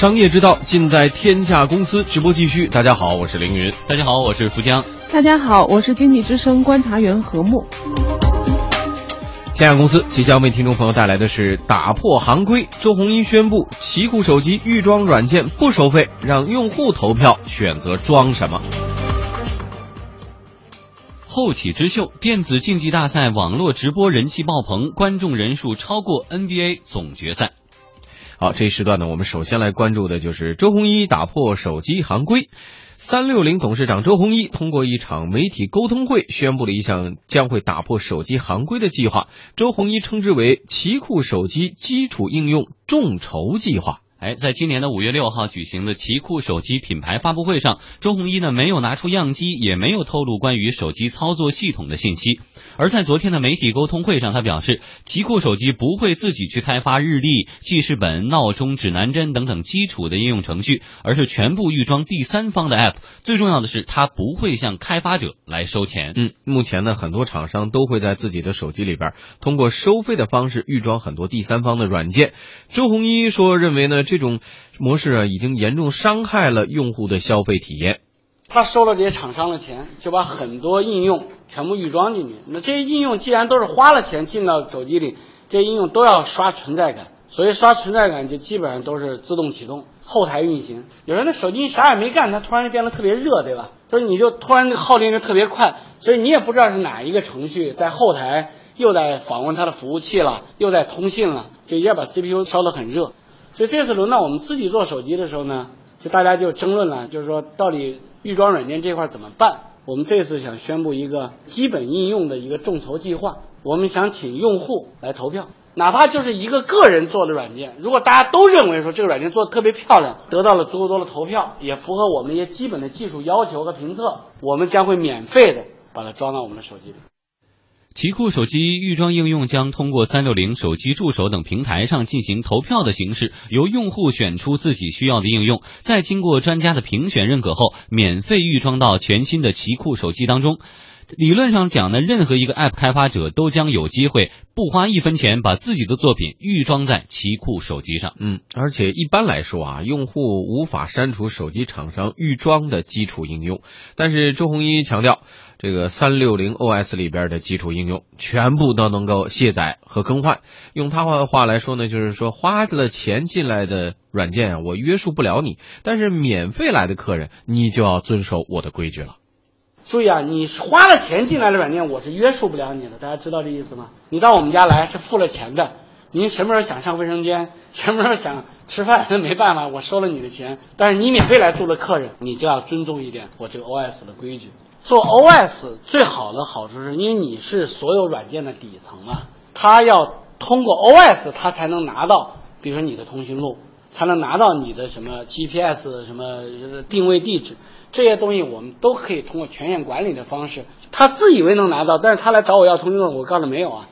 商业之道尽在天下公司，直播继续。大家好，我是凌云。大家好，我是福江。大家好，我是经济之声观察员何木。天下公司即将为听众朋友带来的是打破行规。周鸿祎宣布，奇酷手机预装软件不收费，让用户投票选择装什么。后起之秀电子竞技大赛网络直播人气爆棚，观众人数超过 NBA 总决赛。好，这一时段呢，我们首先来关注的就是周鸿祎打破手机行规。三六零董事长周鸿祎通过一场媒体沟通会，宣布了一项将会打破手机行规的计划。周鸿祎称之为“奇酷手机基础应用众筹计划”。哎，在今年的五月六号举行的奇酷手机品牌发布会上，周鸿祎呢没有拿出样机，也没有透露关于手机操作系统的信息。而在昨天的媒体沟通会上，他表示，奇酷手机不会自己去开发日历、记事本、闹钟、指南针等等基础的应用程序，而是全部预装第三方的 App。最重要的是，它不会向开发者来收钱。嗯，目前呢，很多厂商都会在自己的手机里边通过收费的方式预装很多第三方的软件。周鸿祎说，认为呢。这种模式啊，已经严重伤害了用户的消费体验。他收了这些厂商的钱，就把很多应用全部预装进去。那这些应用既然都是花了钱进到手机里，这些应用都要刷存在感。所以刷存在感就基本上都是自动启动、后台运行。有人那手机啥也没干，它突然就变得特别热，对吧？所以你就突然耗电就特别快，所以你也不知道是哪一个程序在后台又在访问它的服务器了，又在通信了，就一下把 CPU 烧得很热。所以这次轮到我们自己做手机的时候呢，就大家就争论了，就是说到底预装软件这块怎么办？我们这次想宣布一个基本应用的一个众筹计划，我们想请用户来投票，哪怕就是一个个人做的软件，如果大家都认为说这个软件做的特别漂亮，得到了足够多的投票，也符合我们一些基本的技术要求和评测，我们将会免费的把它装到我们的手机里。奇酷手机预装应用将通过三六零手机助手等平台上进行投票的形式，由用户选出自己需要的应用，再经过专家的评选认可后，免费预装到全新的奇酷手机当中。理论上讲呢，任何一个 App 开发者都将有机会不花一分钱把自己的作品预装在奇酷手机上。嗯，而且一般来说啊，用户无法删除手机厂商预装的基础应用，但是周鸿祎强调。这个三六零 OS 里边的基础应用全部都能够卸载和更换。用他话话来说呢，就是说花了钱进来的软件，我约束不了你；但是免费来的客人，你就要遵守我的规矩了。注意啊，你花了钱进来的软件，我是约束不了你的。大家知道这意思吗？你到我们家来是付了钱的，您什么时候想上卫生间，什么时候想吃饭，那 没办法，我收了你的钱。但是你免费来住的客人，你就要尊重一点我这个 OS 的规矩。做 OS 最好的好处是因为你是所有软件的底层嘛，他要通过 OS 他才能拿到，比如说你的通讯录，才能拿到你的什么 GPS 什么定位地址这些东西，我们都可以通过权限管理的方式，他自以为能拿到，但是他来找我要通讯录，我告诉没有啊。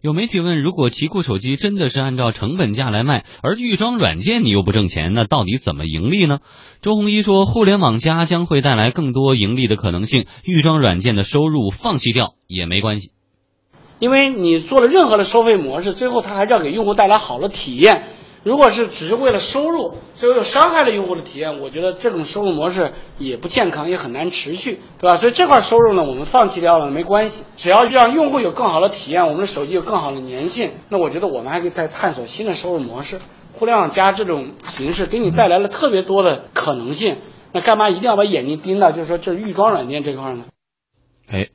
有媒体问：如果奇酷手机真的是按照成本价来卖，而预装软件你又不挣钱，那到底怎么盈利呢？周鸿祎说：互联网加将会带来更多盈利的可能性，预装软件的收入放弃掉也没关系，因为你做了任何的收费模式，最后它还是要给用户带来好的体验。如果是只是为了收入，最后又伤害了用户的体验，我觉得这种收入模式也不健康，也很难持续，对吧？所以这块收入呢，我们放弃掉了没关系，只要让用户有更好的体验，我们的手机有更好的粘性，那我觉得我们还可以再探索新的收入模式。互联网加这种形式给你带来了特别多的可能性，那干嘛一定要把眼睛盯到就是说这预装软件这块呢？哎。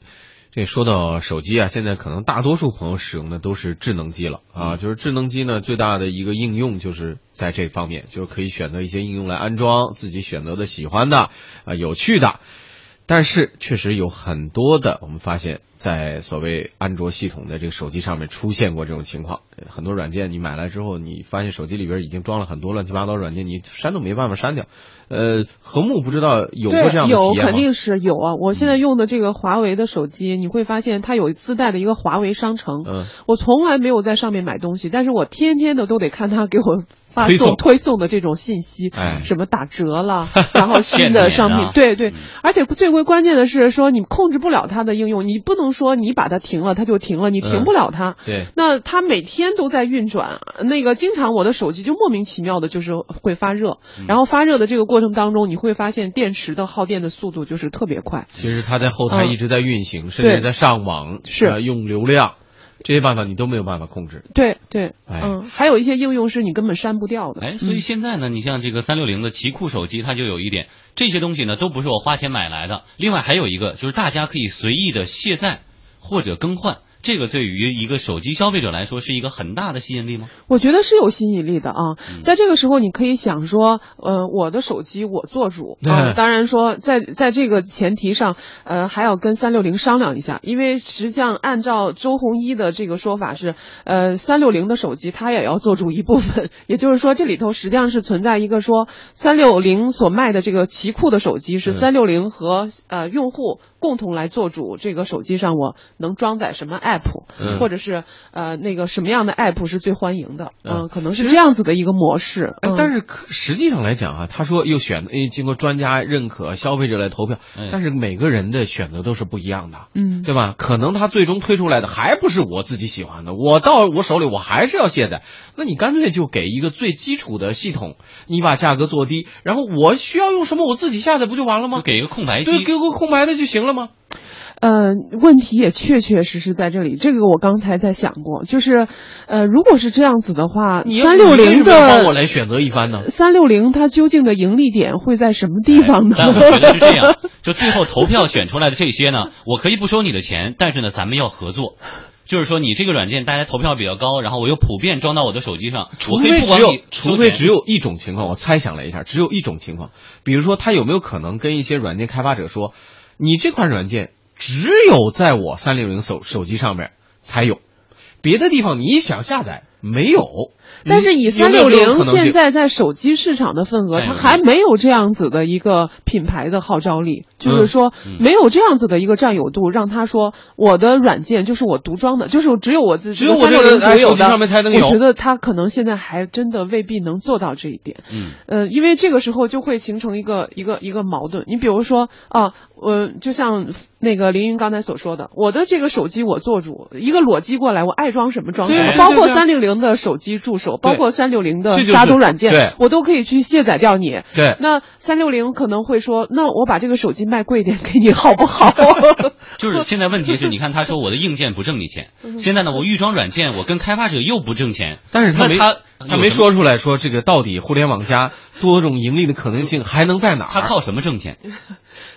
这说到手机啊，现在可能大多数朋友使用的都是智能机了啊。就是智能机呢，最大的一个应用就是在这方面，就是可以选择一些应用来安装自己选择的喜欢的啊有趣的。但是确实有很多的，我们发现，在所谓安卓系统的这个手机上面出现过这种情况。很多软件你买来之后，你发现手机里边已经装了很多乱七八糟软件，你删都没办法删掉。呃，和睦不知道有过这样的体验有，肯定是有啊。我现在用的这个华为的手机，你会发现它有自带的一个华为商城。嗯，我从来没有在上面买东西，但是我天天的都得看它给我发推送。推送的这种信息，哎。什么打折了，然后新的商品，啊。对对。嗯，而且最为关键的是说你控制不了它的应用，你不能说你把它停了它就停了，你停嗯不了它。对，那它每天都在运转，那个经常我的手机就莫名其妙的就是会发热，嗯。然后发热的这个过程当中，你会发现电池的耗电的速度就是特别快。其实它在后台嗯。一直在运行，甚至在上网，是。呃用流量，这些办法你都没有办法控制。对对，哎嗯，还有一些应用是你根本删不掉的。哎，所以嗯现在呢，你像这个三六零的奇酷手机，它就有一点，这些东西呢都不是我花钱买来的。另外还有一个就是大家可以随意的卸载或者更换，这个对于一个手机消费者来说是一个很大的吸引力吗？我觉得是有吸引力的啊，嗯。在这个时候你可以想说，呃，我的手机我做主啊、当然说在在这个前提上，呃，还要跟三六零商量一下，因为实际上按照周鸿祎的这个说法是，呃，三六零的手机它也要做主一部分，也就是说这里头实际上是存在一个说三六零所卖的这个奇酷的手机是嗯。三六零和呃用户共同来做主，这个手机上我能装载什么 app，、嗯或者是呃那个什么样的 app 是最欢迎的，嗯嗯，可能是这样子的一个模式。哎嗯，但是可实际上来讲啊，他说又选，哎，经过专家认可，消费者来投票，哎但是每个人的选择都是不一样的。嗯，对吧？可能他最终推出来的还不是我自己喜欢的，我到我手里我还是要卸载。那你干脆就给一个最基础的系统，你把价格做低，然后我需要用什么我自己下载不就完了吗？就给一个空白对，给个空白的就行了吗？呃，问题也确确实实在这里。这个我刚才在想过，就是，呃，如果是这样子的话，你三六零你为什么帮我来选择一番呢？三六零它究竟的盈利点会在什么地方呢？但我觉得是这样，就最后投票选出来的这些呢，我可以不收你的钱，但是呢，咱们要合作。就是说，你这个软件大家投票比较高，然后我又普遍装到我的手机上，除非只有不管你，除非只有一种情况，我猜想了一下，只有一种情况，比如说他有没有可能跟一些软件开发者说，你这款软件只有在我三六零手手机上面才有，别的地方你想下载没有。但是以三六零现在在手机市场的份额，哎它还没有这样子的一个品牌的号召力，就是说嗯没有这样子的一个占有度，让他说我的软件就是我独装的，就是只有我自己只有我三六零这个哎独有的手机上面才能有我觉得他可能现在还真的未必能做到这一点。嗯，呃，因为这个时候就会形成一个一个一个矛盾。你比如说啊，呃，就像那个凌云刚才所说的，我的这个手机我做主，一个裸机过来，我爱装什么装什么，包括对三六零的手机助手，包括三六零的杀毒软件，对我都可以去卸载掉你。对，那三六零可能会说，那我把这个手机卖贵一点给你好不好？就是现在问题是，你看他说我的硬件不挣你钱，现在呢我预装软件，我跟开发者又不挣钱，但是他没他他没说出来说这个到底互联网加多种盈利的可能性还能在哪儿？他靠什么挣钱？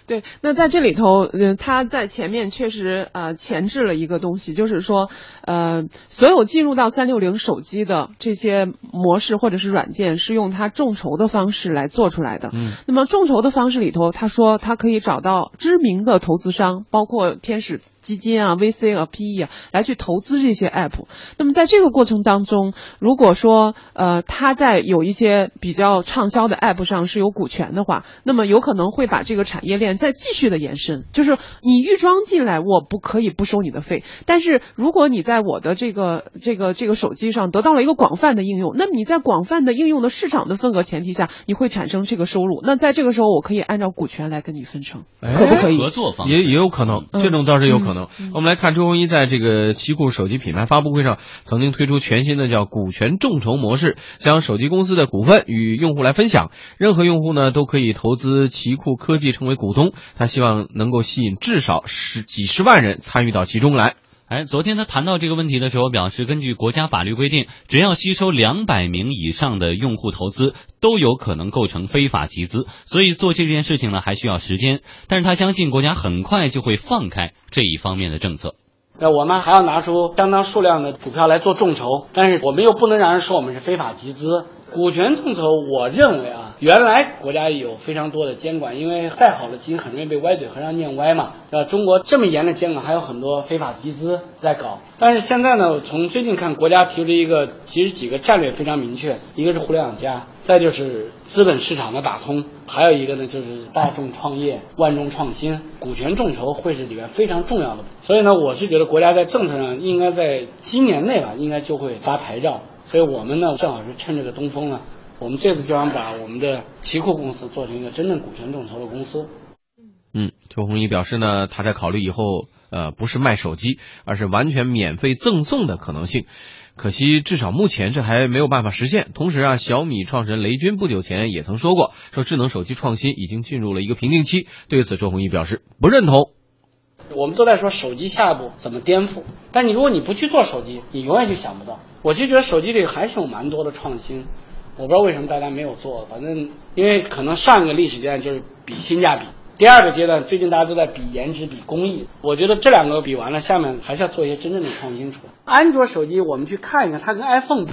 对，那在这里头，呃，他在前面确实呃前置了一个东西，就是说，呃，所有进入到三六零手机的这些模式或者是软件，是用它众筹的方式来做出来的。嗯，那么众筹的方式里头，他说他可以找到知名的投资商，包括天使基金啊、VC 啊、PE 啊，来去投资这些 app。那么在这个过程当中，如果说呃他在有一些比较畅销的 app 上是有股权的话，那么有可能会把这个产业链再继续的延伸。就是你预装进来，我不可以不收你的费，但是如果你在我的这个这个这个手机上得到了一个广泛的应用，那么你在广泛的应用的市场的份额前提下，你会产生这个收入。那在这个时候，我可以按照股权来跟你分成，哎可不可以？合作方也也有可能，嗯这种倒是有可能。嗯我们来看周鸿祎在这个奇酷手机品牌发布会上，曾经推出全新的叫股权众筹模式，将手机公司的股份与用户来分享，任何用户呢都可以投资奇酷科技成为股东。他希望能够吸引至少十几十万人参与到其中来。哎，昨天他谈到这个问题的时候表示，根据国家法律规定，只要吸收两百名以上的用户投资，都有可能构成非法集资。所以做这件事情呢，还需要时间。但是他相信国家很快就会放开这一方面的政策。那我们还要拿出相当数量的股票来做众筹，但是我们又不能让人说我们是非法集资。股权众筹，我认为啊，原来国家有非常多的监管，因为再好的基金很容易被歪嘴和尚念歪嘛。呃，中国这么严的监管，还有很多非法集资在搞。但是现在呢，从最近看，国家提出一个，其实几个战略非常明确，一个是互联网加，再就是资本市场的打通，还有一个呢就是大众创业、万众创新，股权众筹会是里面非常重要的。所以呢，我是觉得国家在政策上应该在今年内吧，应该就会发牌照。所以我们呢，正好是趁这个东风呢，我们这次就想把我们的奇酷公司做成一个真正股权众筹的公司。嗯，周鸿祎表示呢，他在考虑以后，呃，不是卖手机，而是完全免费赠送的可能性。可惜，至少目前这还没有办法实现。同时啊，小米创始人雷军不久前也曾说过，说智能手机创新已经进入了一个瓶颈期。对此，周鸿祎表示不认同。我们都在说手机下一步怎么颠覆，但你如果你不去做手机，你永远就想不到。我就觉得手机里还是有蛮多的创新，我不知道为什么大家没有做。反正因为可能上一个历史阶段就是比性价比，第二个阶段最近大家都在比颜值、比工艺。我觉得这两个比完了，下面还是要做一些真正的创新出来。安卓手机我们去看一看，它跟 iPhone 比。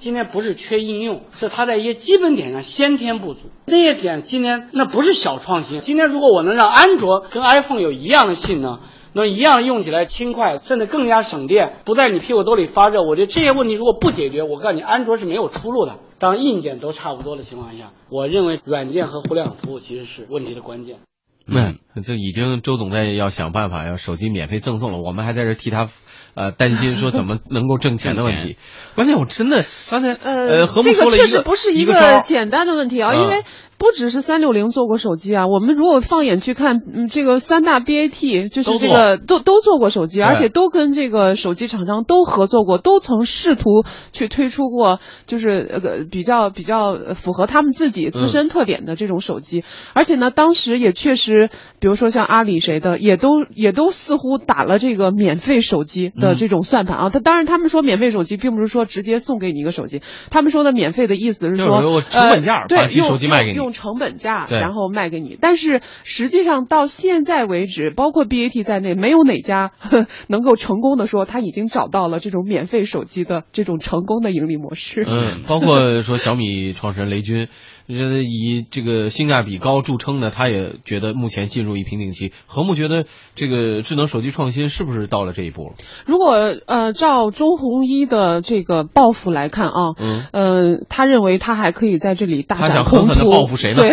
今天不是缺应用，是它在一些基本点上先天不足。那些点今天那不是小创新。今天如果我能让安卓跟 iPhone 有一样的性能，能一样用起来轻快，甚至更加省电，不在你屁股兜里发热，我觉得这些问题如果不解决，我告诉你，安卓是没有出路的。当硬件都差不多的情况下，我认为软件和互联网服务其实是问题的关键。嗯，这已经周总在要想办法，要手机免费赠送了，我们还在这替他。呃，担心说怎么能够挣钱的问题，关键我真的刚才呃，这个确实不是一个简单的问题啊，因为。不只是三六零做过手机啊，我们如果放眼去看，嗯，这个三大 BAT 就是这个都都做过手机，而且都跟这个手机厂商都合作过，都曾试图去推出过，就是呃比较比较符合他们自己自身特点的这种手机，而且呢，当时也确实，比如说像阿里谁的，也都也都似乎打了这个免费手机的这种算盘啊。他当然他们说免费手机，并不是说直接送给你一个手机，他们说的免费的意思是说成本价把手机卖给你。成本价，然后卖给你。但是实际上到现在为止，包括 BAT 在内，没有哪家 能够成功的说他已经找到了这种免费手机的这种成功的盈利模式。嗯，包括说小米创始人雷军。以这个性价比高著称的，他也觉得目前进入一瓶颈期。何木觉得这个智能手机创新是不是到了这一步了？如果呃照周鸿祎的这个抱负来看啊，嗯，呃，他认为他还可以在这里大展宏图。报复谁呢？对，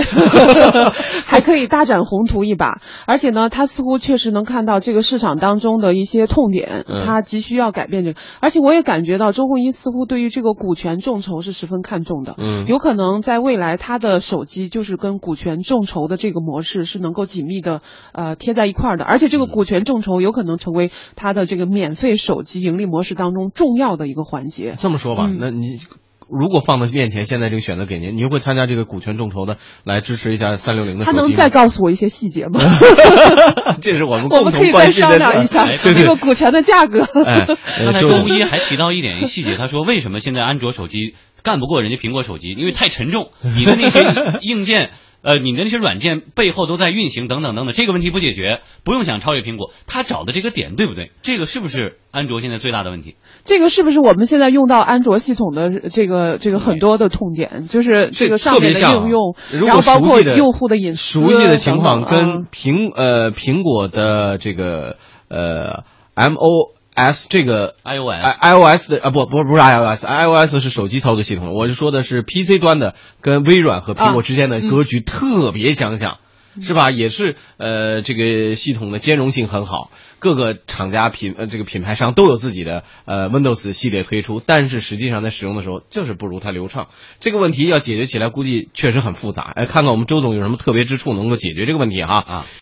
还可以大展宏图一把。而且呢，他似乎确实能看到这个市场当中的一些痛点，他急需要改变这个。而且我也感觉到周鸿祎似乎对于这个股权众筹是十分看重的。嗯，有可能在未来他。他的手机就是跟股权众筹的这个模式是能够紧密的呃贴在一块儿的，而且这个股权众筹有可能成为他的这个免费手机盈利模式当中重要的一个环节。这么说吧，那你如果放到面前，现在这个选择给您，您会参加这个股权众筹的来支持一下三六零的他能再告诉我一些细节吗？这是我们我们可以再商量一下 这个股权的价格。刚才周一还提到一点细节，他说为什么现在安卓手机？干不过人家苹果手机，因为太沉重。你的那些硬件，呃，你的那些软件背后都在运行，等等等等，这个问题不解决，不用想超越苹果。他找的这个点对不对？这个是不是安卓现在最大的问题？这个是不是我们现在用到安卓系统的这个这个很多的痛点？就是这个上面的应用，然后包括用户的隐私，熟悉的情况跟苹呃苹果的这个呃 M O。S 这个 iOS，iOS 的啊不不不是 iOS，iOS 是手机操作系统，我是说的是 PC 端的，跟微软和苹果之间的格局特别相像，是吧？也是呃这个系统的兼容性很好，各个厂家品呃这个品牌商都有自己的呃 Windows 系列推出，但是实际上在使用的时候就是不如它流畅。这个问题要解决起来，估计确实很复杂。哎，看看我们周总有什么特别之处能够解决这个问题哈？啊。